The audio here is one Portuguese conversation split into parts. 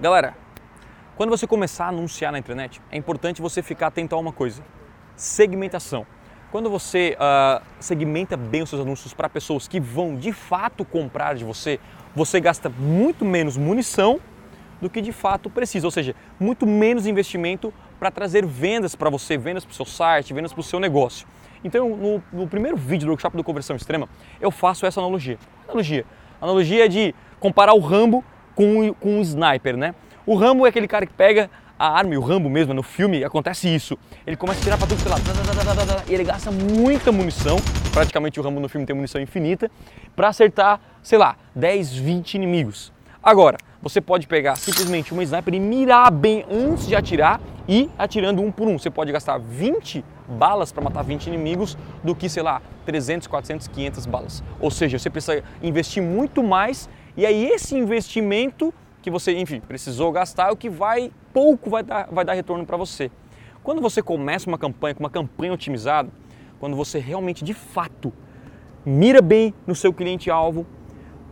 Galera, quando você começar a anunciar na internet, é importante você ficar atento a uma coisa: segmentação. Quando você uh, segmenta bem os seus anúncios para pessoas que vão de fato comprar de você, você gasta muito menos munição do que de fato precisa, ou seja, muito menos investimento para trazer vendas para você, vendas para o seu site, vendas para o seu negócio. Então, no, no, primeiro vídeo do workshop do Conversão Extrema, eu faço essa analogia. Analogia. Analogia de comparar o Rambo com, com um sniper, né? O Rambo é aquele cara que pega a arma, e o Rambo mesmo, no filme acontece isso. Ele começa a tirar pra tudo que lá, e ele gasta muita munição, praticamente o Rambo no filme tem munição infinita, para acertar, sei lá, 10, 20 inimigos. Agora, você pode pegar simplesmente uma sniper e mirar bem antes de atirar e atirando um por um. Você pode gastar 20 balas para matar 20 inimigos do que, sei lá, 300, 400, 500 balas. Ou seja, você precisa investir muito mais e aí esse investimento que você, enfim, precisou gastar é o que vai pouco vai dar, vai dar retorno para você. Quando você começa uma campanha com uma campanha otimizada, quando você realmente de fato mira bem no seu cliente alvo,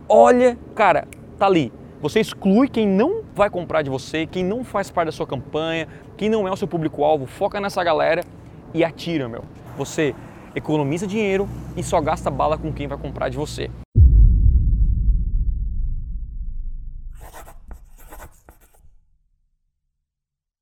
olha, cara, tá ali. Você exclui quem não vai comprar de você, quem não faz parte da sua campanha, quem não é o seu público-alvo, foca nessa galera e atira, meu. Você economiza dinheiro e só gasta bala com quem vai comprar de você.